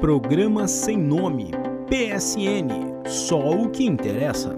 Programa Sem Nome, PSN, só o que interessa.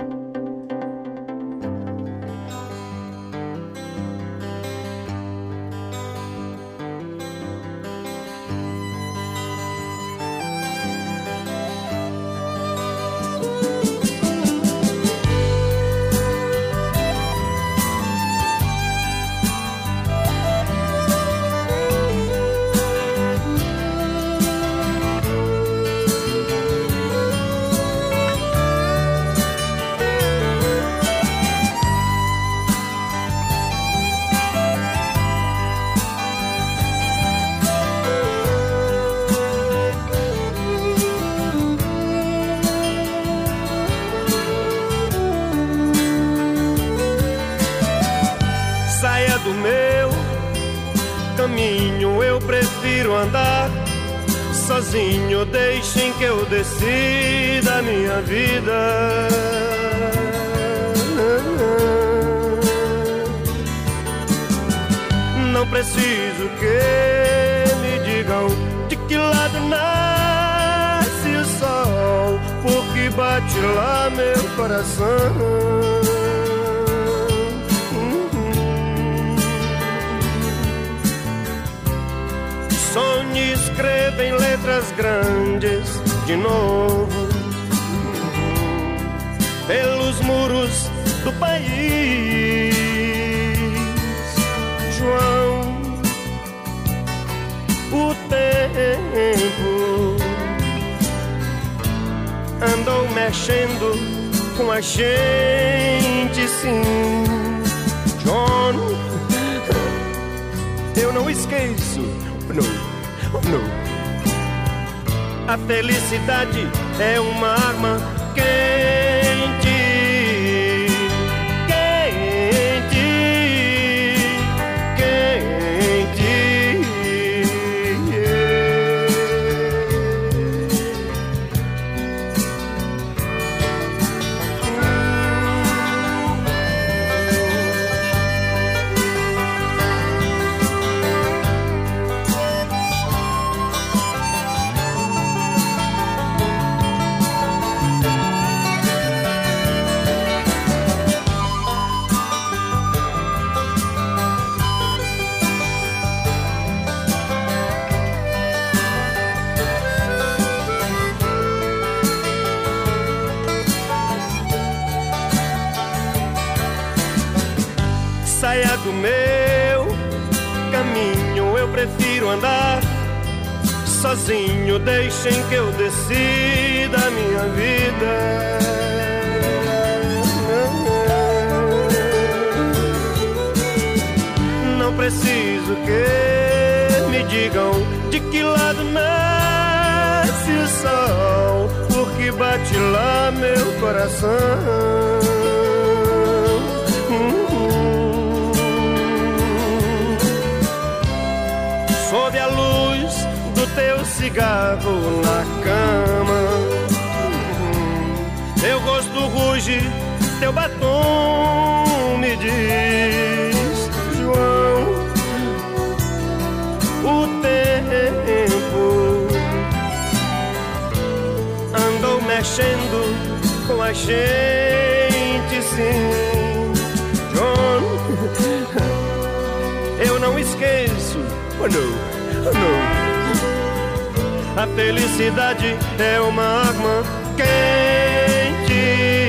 do país. João, o tempo andou mexendo com a gente, sim. John, eu não esqueço, não, não. A felicidade é uma arma que deixem que eu decida a minha vida. Não preciso que me digam de que lado nasce o sol, porque bate lá meu coração. Cigarro na cama. Teu rosto ruge, teu batom me diz, João, o tempo andou mexendo com a gente, sim, John. Eu não esqueço, oh não, não. A felicidade é uma arma quente.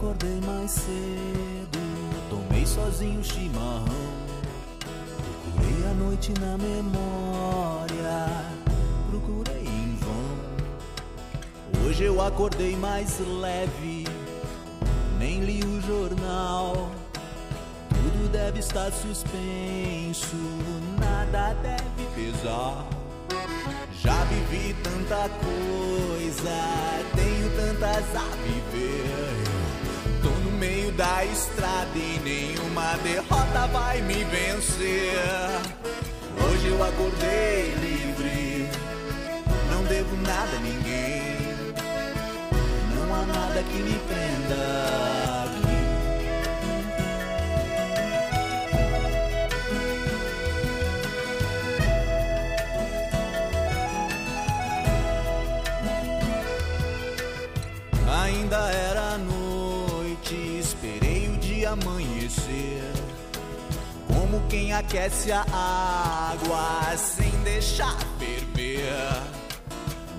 Acordei mais cedo, tomei sozinho chimarrão. Procurei a noite na memória, procurei em vão. Hoje eu acordei mais leve, nem li o jornal. Tudo deve estar suspenso, nada deve pesar. Já vivi tanta coisa, tenho tantas a viver. Da estrada e nenhuma derrota vai me vencer. Hoje eu acordei livre, não devo nada a ninguém. Não há nada que me prenda. Quem aquece a água sem deixar ferver.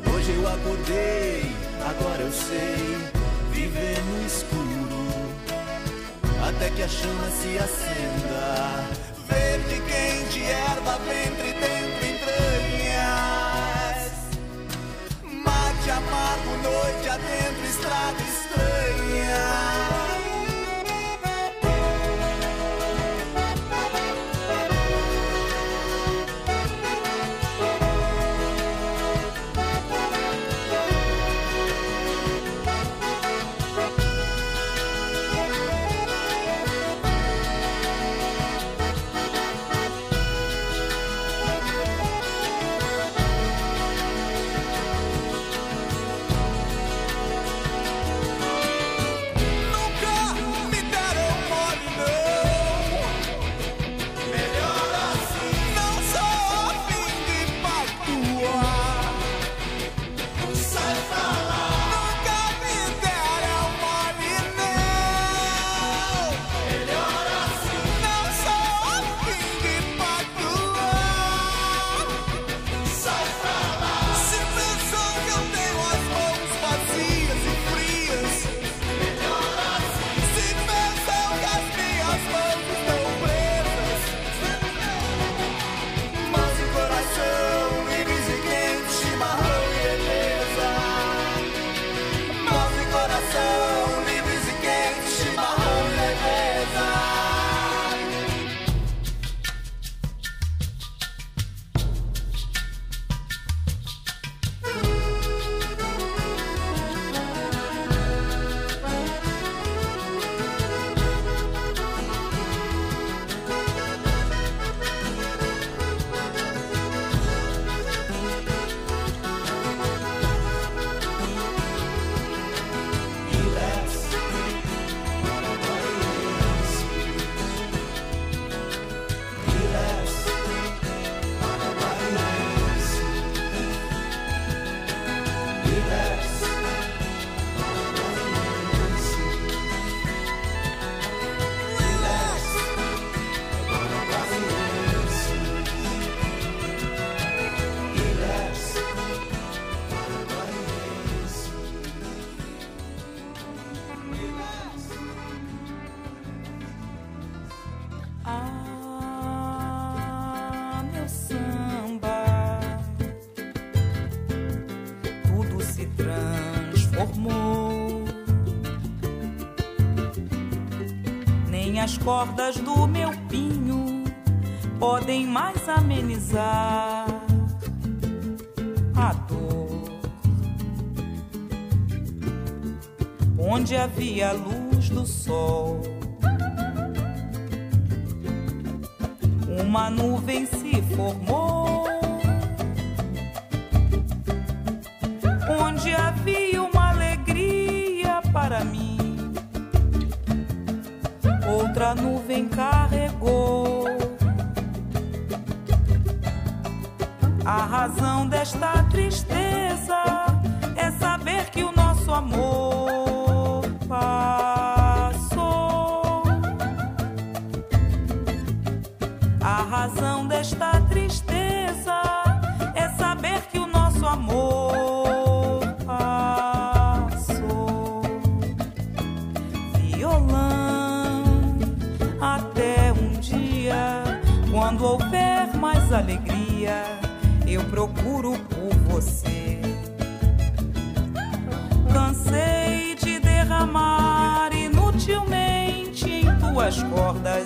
Hoje eu acordei, agora eu sei viver no escuro. Até que a chama se acenda. Verde, quente, erva, ventre, dentro, entranhas. Mate amargo, noite adentro, estrada estranha. Cordas do meu pinho podem mais amenizar a dor. Onde havia a luz do sol. Outra nuvem carregou. A razão desta tristeza é saber que o nosso amor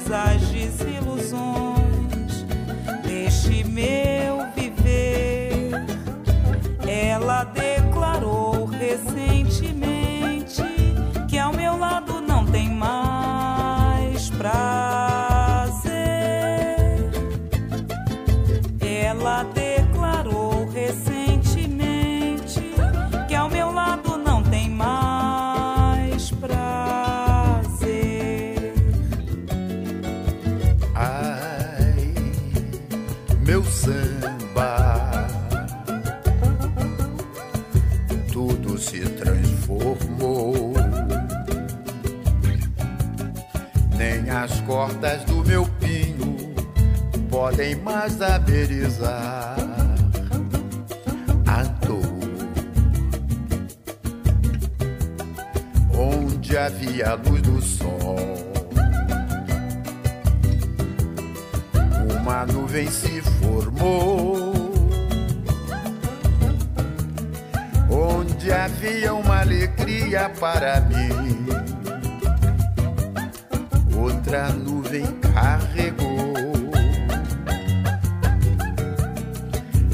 cordas as cordas do meu pinho podem mais aberizar a dor. Onde havia a luz do sol. uma nuvem se formou. Onde havia uma alegria para mim, outra nuvem carregou.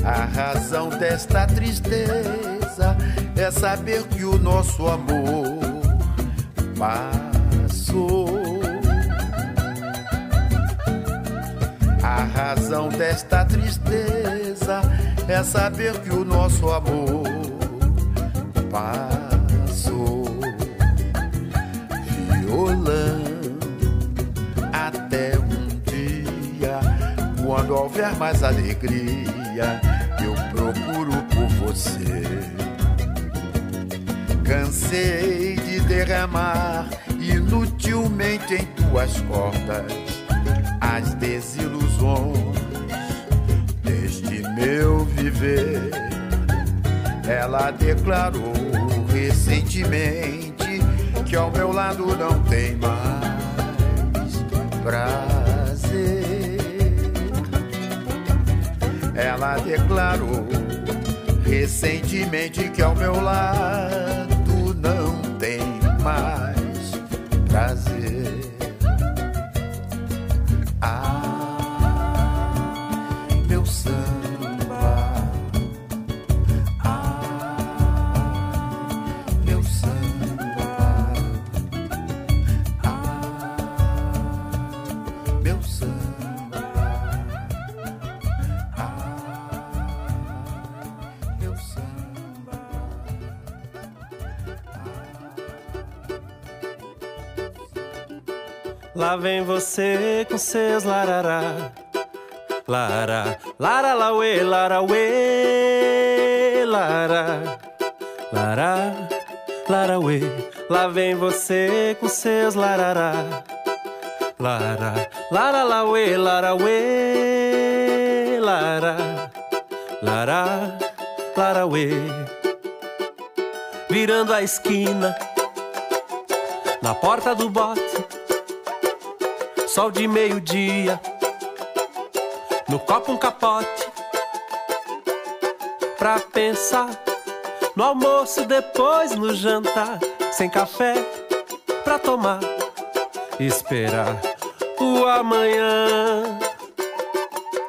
A razão desta tristeza é saber que o nosso amor passou. A razão desta tristeza é saber que o nosso amor passou, houver mais alegria, eu procuro por você. Cansei de derramar inutilmente em tuas cordas as desilusões deste meu viver. Ela declarou recentemente que ao meu lado não tem mais prazer. Ela declarou recentemente que ao meu lado Lá vem você com seus larará. Lara, lara, lauê, lara, uê, lara, lara, lara, uê. Lá vem você com seus larará. Lara, lara, lauê, lara, uê, lara, lara, lara, uê. Virando a esquina, na porta do bote sol de meio-dia, no copo um capote, pra pensar no almoço, depois no jantar, sem café pra tomar, esperar o amanhã.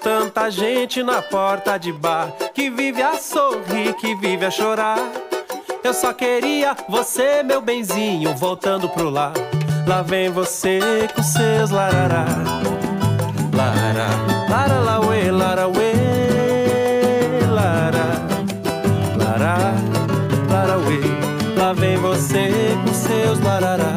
Tanta gente na porta de bar que vive a sorrir, que vive a chorar. Eu só queria você, meu benzinho, voltando pro lar. Lá vem você com seus larará. Lara, lara, lauê, lara, uê, lara, lara, lara. Lá vem você com seus larará.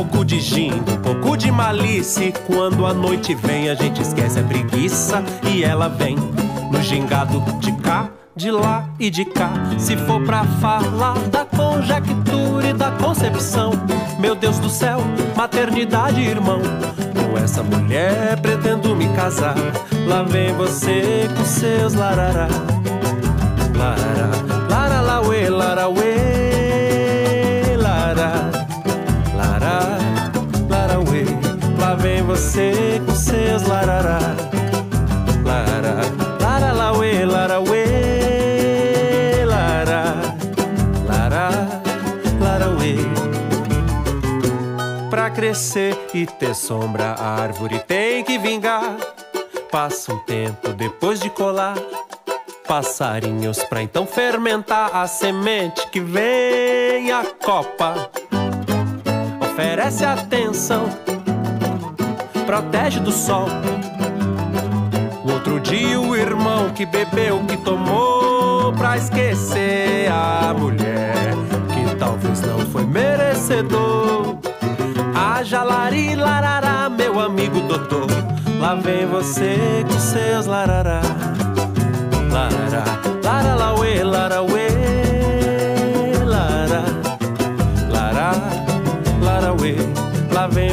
Pouco de gin, um pouco de malícia. Quando a noite vem, a gente esquece a preguiça e ela vem no gingado de cá, de lá e de cá. Se for pra falar da conjectura e da concepção, meu Deus do céu, maternidade, irmão. Com essa mulher pretendo me casar. Lá vem você com seus larará. Lara, lara, lauê, você com seus larará. Lara, lara, lauê, lara, uê, lara, lara, lara, uê. Pra crescer e ter sombra, a árvore tem que vingar. Passa um tempo depois de colar passarinhos pra então fermentar a semente que vem a copa. Oferece atenção, protege do sol. O outro dia o irmão que bebeu, que tomou pra esquecer a mulher que talvez não foi merecedor. Haja lari larará, meu amigo doutor. Lá vem você com seus larará. Lara, lara, lauê,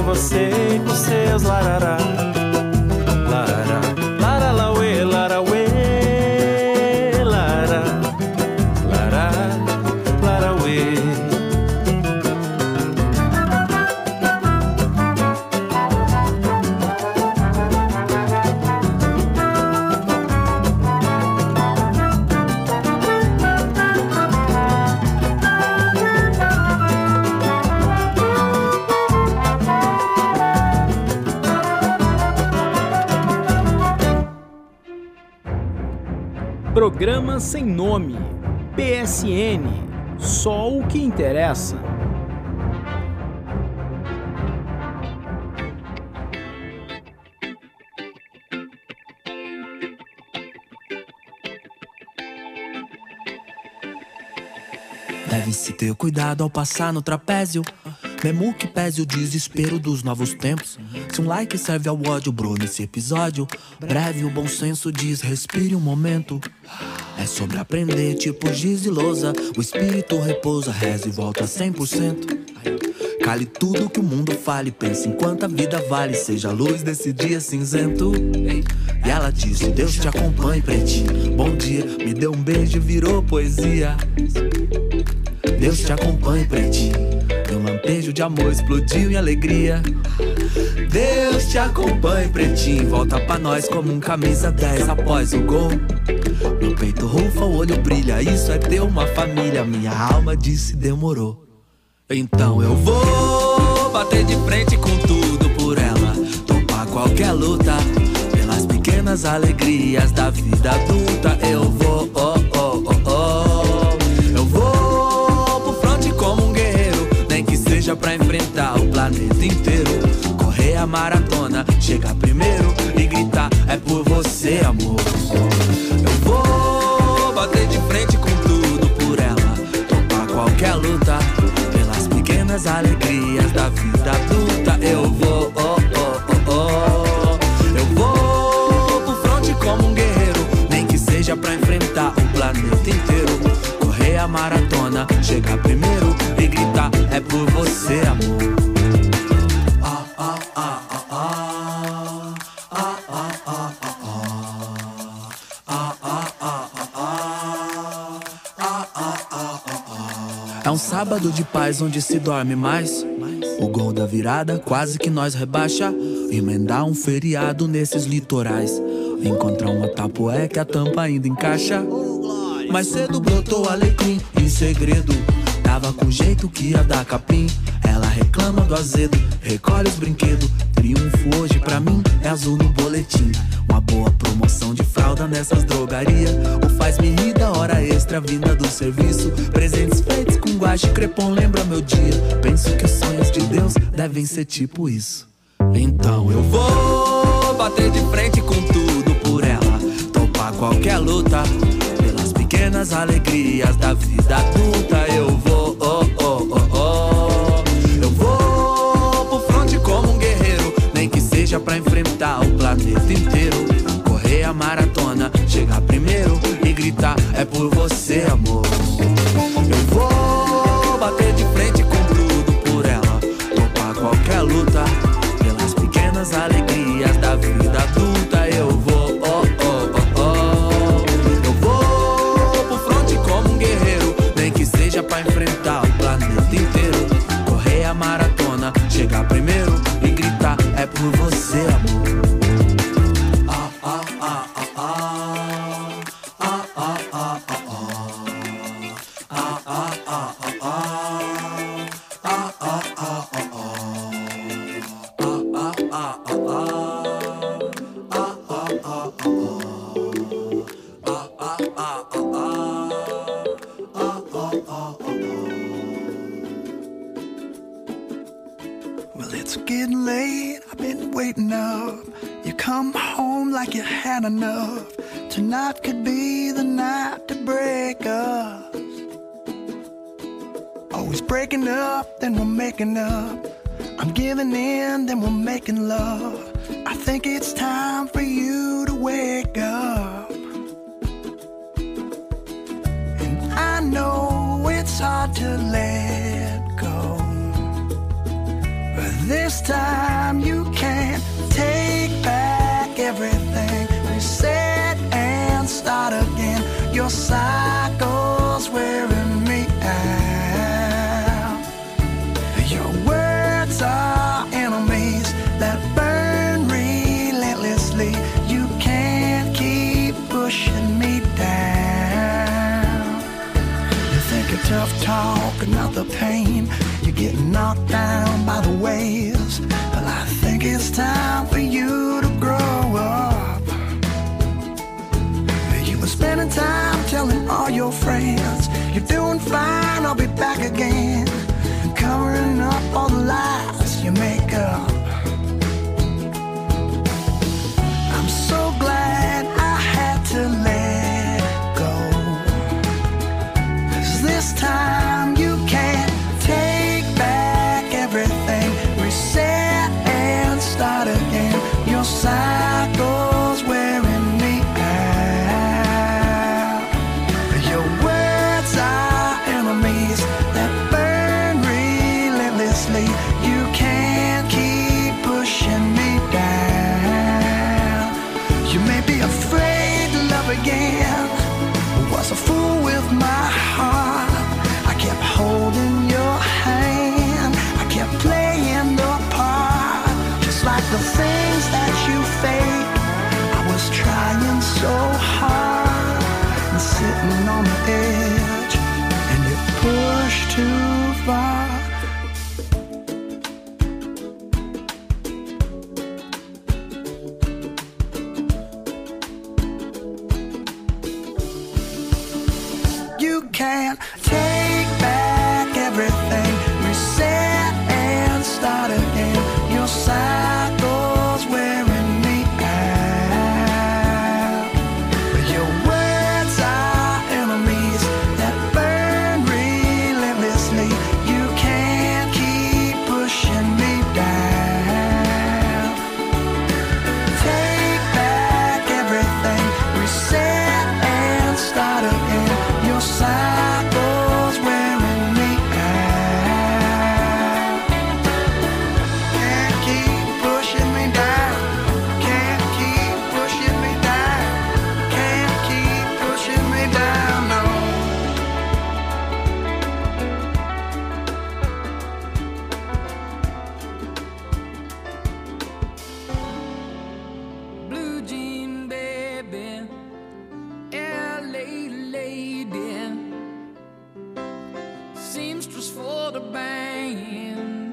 você com seus larará. Só o que interessa. Deve-se ter cuidado ao passar no trapézio. Mesmo que pese o desespero dos novos tempos. Se um like serve ao ódio, bro, nesse episódio. Breve, o bom senso diz: respire um momento. É sobre aprender, tipo giz e lousa. O espírito repousa, reza e volta 100%. Cale tudo que o mundo fale, pense em quanta vida vale, seja a luz desse dia cinzento. E ela disse: Deus te acompanhe, pretinho. Bom dia, me deu um beijo e virou poesia. Deus te acompanhe, pretinho. Um lampejo de amor explodiu em alegria. Deus te acompanhe, pretinho. Volta pra nós como um camisa 10 após o gol. Meu peito rufa, o olho brilha. Isso é ter uma família. Minha alma disse demorou. Então eu vou bater de frente com tudo por ela. Topar qualquer luta. Pelas pequenas alegrias da vida adulta. Eu vou, oh, oh, oh, oh. Eu vou pro fronte como um guerreiro. Nem que seja pra enfrentar o planeta inteiro. Correr a maratona, chegar primeiro e gritar: É por você, amor. Topar qualquer luta. Pelas pequenas alegrias da vida adulta. Eu vou, oh, oh, oh, oh. Eu vou pro fronte como um guerreiro. Nem que seja pra enfrentar o planeta inteiro. Correr a maratona, chegar primeiro e gritar: É por você, amor. Sábado de paz onde se dorme mais. O gol da virada quase que nós rebaixa. Emendar um feriado nesses litorais. Encontrar uma tapoé que a tampa ainda encaixa. Mais cedo brotou alecrim em segredo. Tava com jeito que ia dar capim. Ela reclama do azedo, recolhe os brinquedos. Triunfo hoje pra mim é azul no boletim. Boa promoção de fralda nessas drogarias. O faz-me rir da hora extra vinda do serviço. Presentes feitos com guache crepom lembra meu dia. Penso que os sonhos de Deus devem ser tipo isso. Então eu vou bater de frente com tudo por ela. Topar qualquer luta. Pelas pequenas alegrias da vida adulta. Eu vou, oh, oh, oh, oh. Eu vou pro fronte como um guerreiro. Nem que seja pra enfrentar o planeta inteiro. acreditar, é por você, amor. Eu vou bater de frente com tudo por ela, topar qualquer luta, pelas pequenas alegrias da vida adulta. Eu vou, oh, oh, oh, oh. Eu vou pro fronte como um guerreiro, nem que seja pra enfrentar o planeta inteiro. Correr a maratona, chegar primeiro e gritar, é por você, amor. always breaking up, then we're making up. I'm giving in, then we're making love. I think it's time for you to wake up. And I know it's hard to let go. But this time you can't take back everything. we said and start again. Your cycle. talking out the pain. You're getting knocked down by the waves. Well, I think it's time for you to grow up. You were spending time telling all your friends you're doing fine. I'll be back again, covering up all the lies you make up. You may be afraid to love again. Was a fool with my seamstress for the band.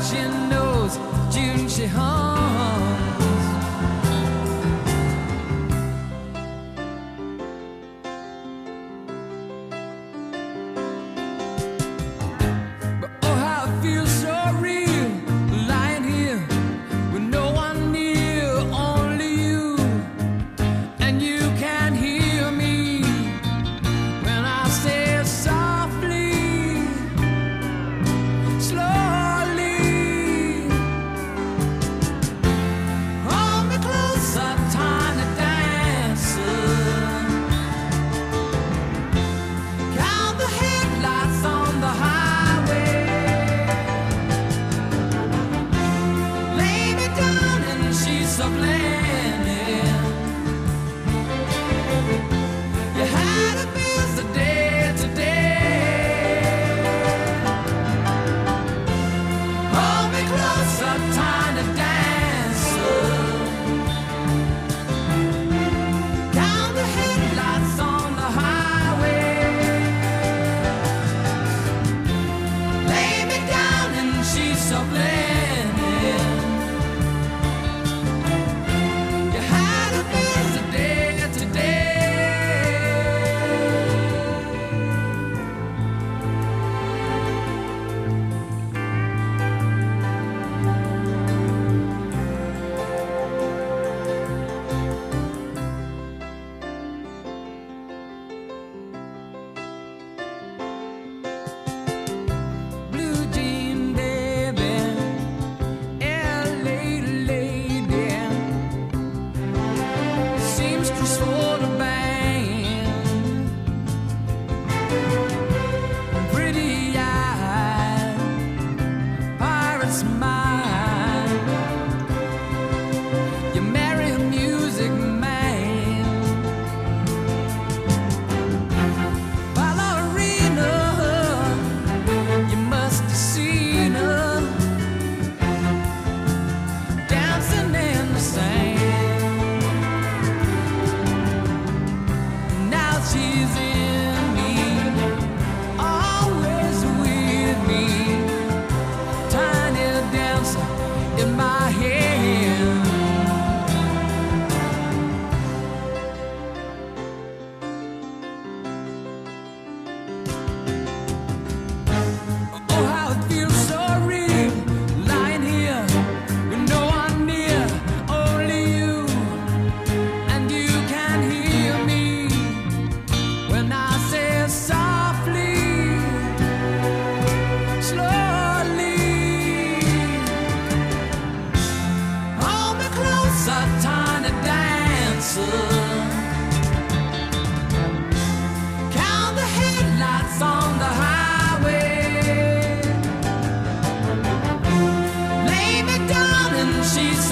what she knows June she hung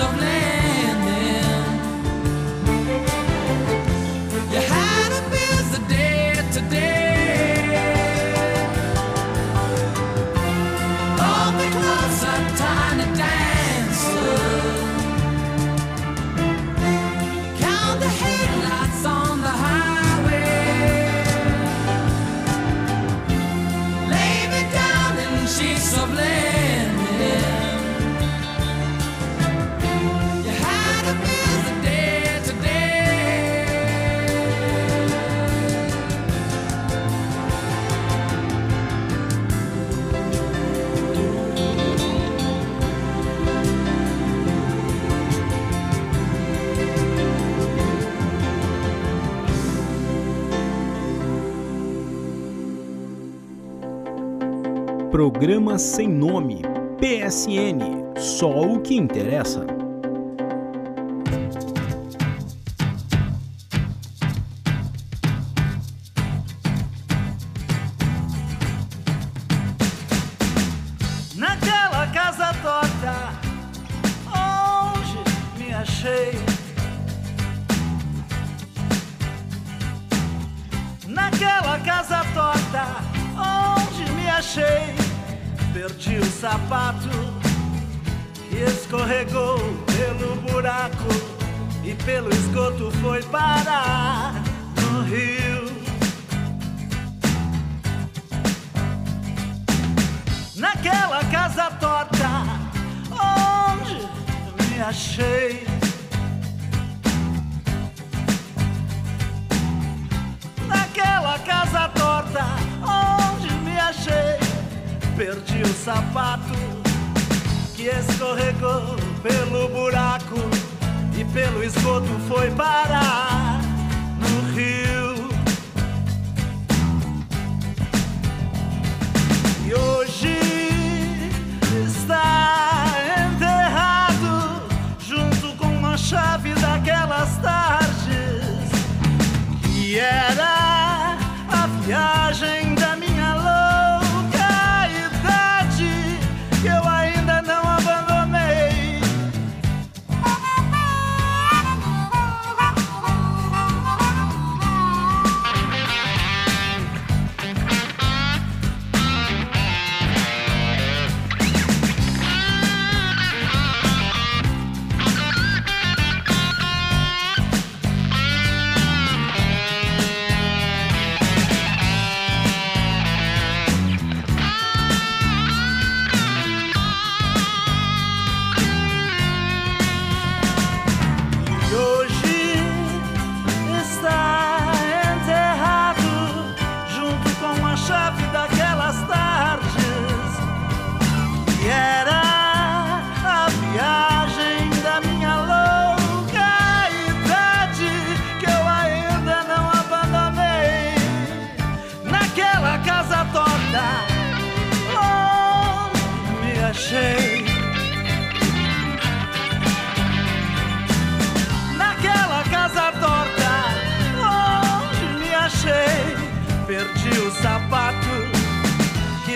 of land. programa sem nome, PSN, só o que interessa. parar no rio. Naquela casa torta onde me achei. Naquela casa torta onde me achei. Perdi o sapato que escorregou pelo buraco e pelo esgoto foi parar no rio. E hoje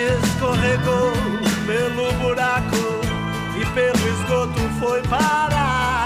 escorregou pelo buraco e pelo esgoto foi parar.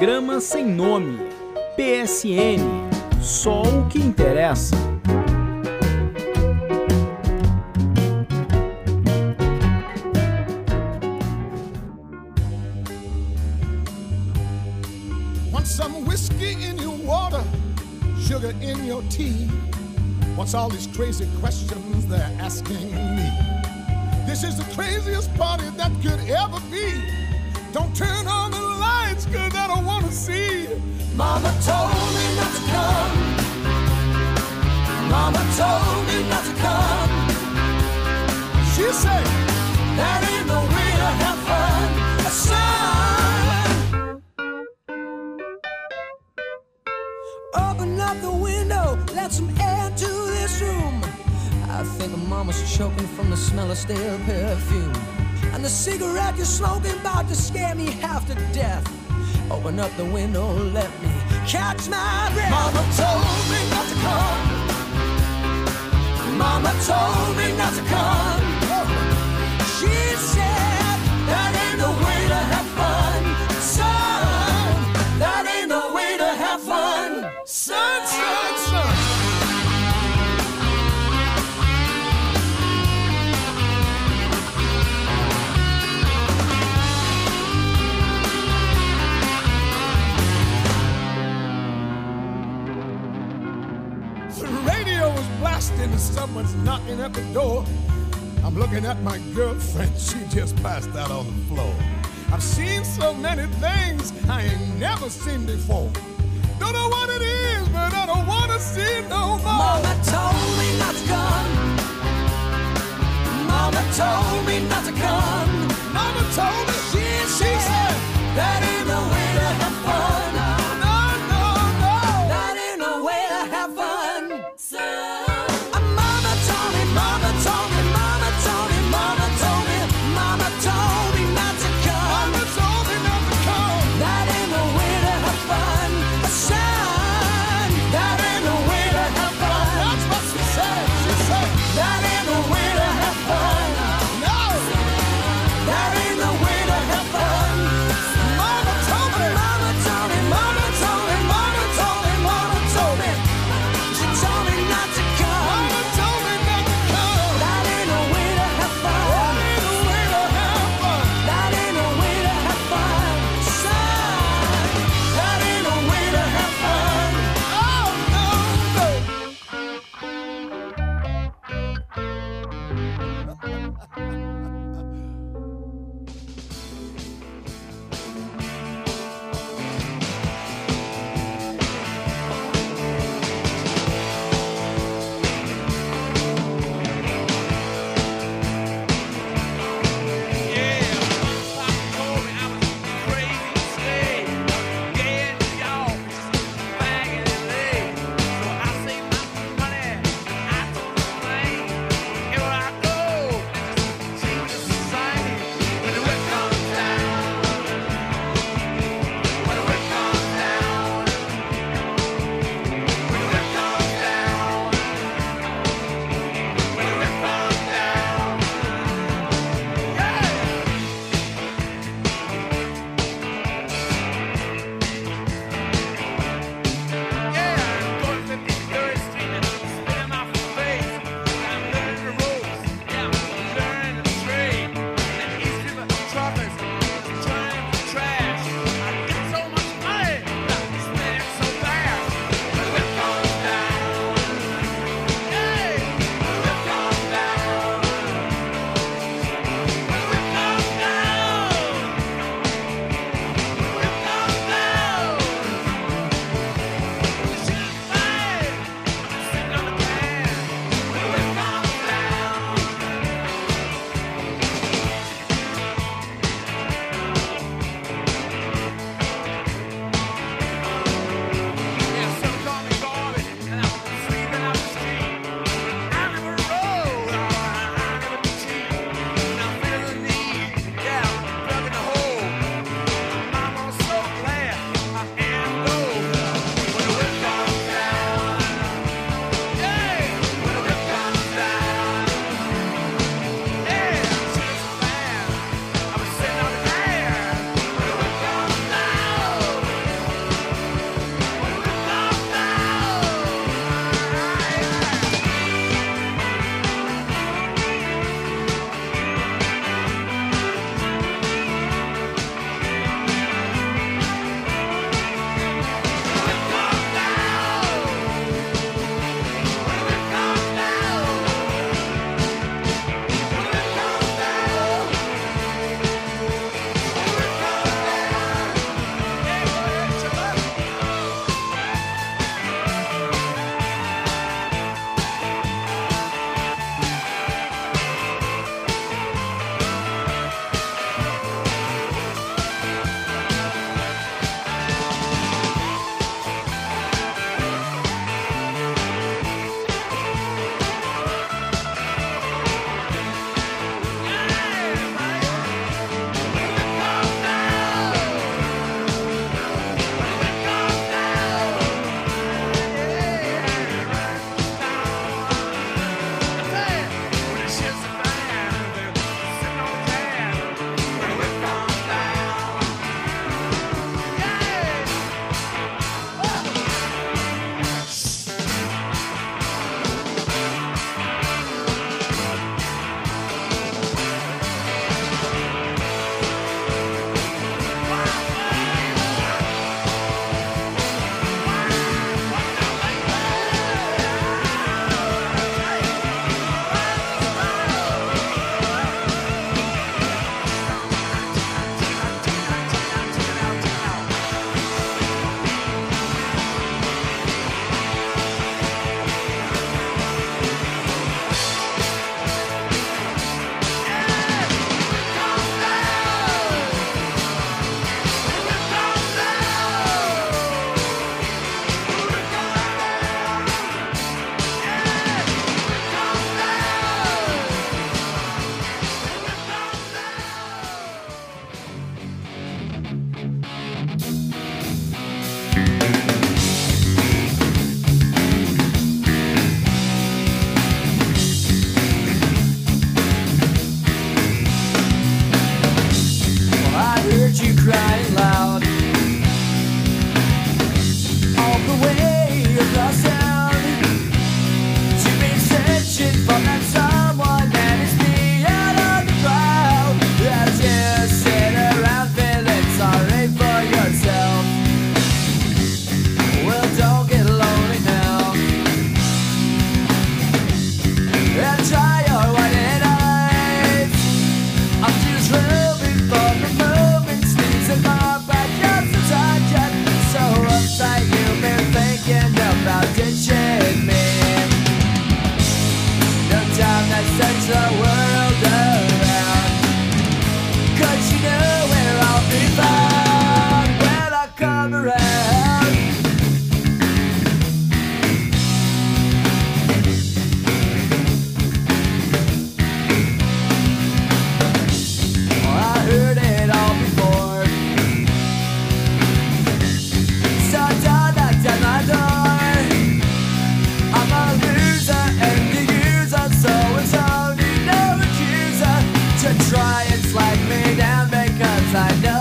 programa sem nome. PSN. Só o que interessa. Want some whiskey in your water, sugar in your tea. What's all these crazy questions? She said, that ain't way to have fun. Open up the window, let some air to this room. I think choking from the smell of stale perfume. And the cigarette you're to scare me half to death. Open up the window, let me catch my breath. Mama told me not to come. Mama told me not to come. Someone's knocking at the door. I'm looking at my girlfriend, she just passed out on the floor. I've seen so many things I ain't never seen before. Don't know what it is, but I don't wanna see no more. Mama told me not to come. Mama told me not to come. Mama told me She, she said that ain't the way to have fun. I know